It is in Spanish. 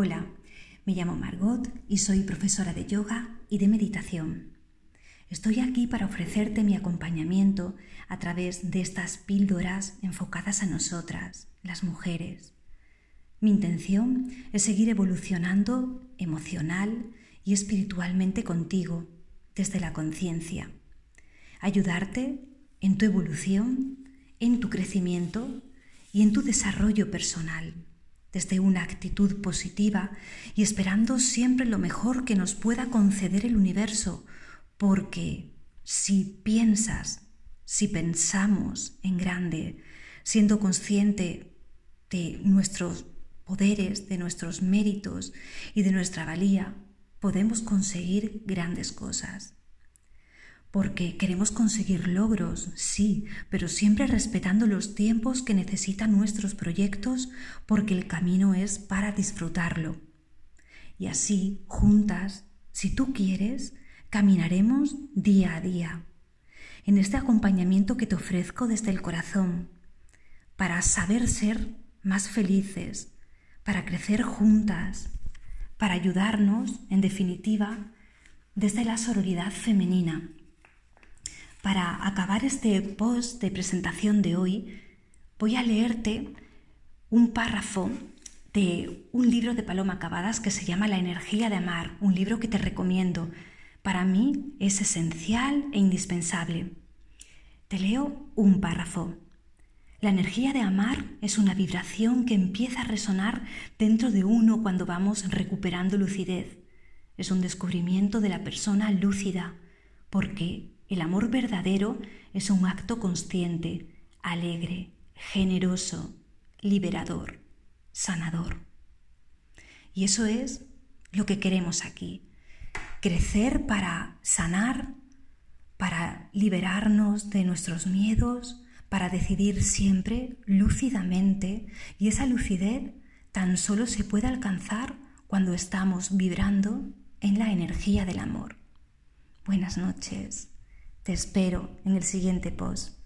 Hola, me llamo Margot y soy profesora de yoga y de meditación. Estoy aquí para ofrecerte mi acompañamiento a través de estas píldoras enfocadas a nosotras, las mujeres. Mi intención es seguir evolucionando emocional y espiritualmente contigo desde la conciencia, ayudarte en tu evolución, en tu crecimiento y en tu desarrollo personal, desde una actitud positiva y esperando siempre lo mejor que nos pueda conceder el universo, porque si piensas, si pensamos en grande, siendo consciente de nuestros poderes, de nuestros méritos y de nuestra valía, podemos conseguir grandes cosas porque queremos conseguir logros, sí, pero siempre respetando los tiempos que necesitan nuestros proyectos porque el camino es para disfrutarlo. Y así, juntas, si tú quieres, caminaremos día a día, en este acompañamiento que te ofrezco desde el corazón, para saber ser más felices, para crecer juntas, para ayudarnos, en definitiva, desde la sororidad femenina para acabar este post de presentación de hoy, voy a leerte un párrafo de un libro de Paloma Cavadas que se llama La energía de amar, un libro que te recomiendo. Para mí es esencial e indispensable. Te leo un párrafo. La energía de amar es una vibración que empieza a resonar dentro de uno cuando vamos recuperando lucidez. Es un descubrimiento de la persona lúcida, porque el amor verdadero es un acto consciente, alegre, generoso, liberador, sanador. Y eso es lo que queremos aquí. Crecer para sanar, para liberarnos de nuestros miedos, para decidir siempre lúcidamente. Y esa lucidez tan solo se puede alcanzar cuando estamos vibrando en la energía del amor. Buenas noches. Te espero en el siguiente post.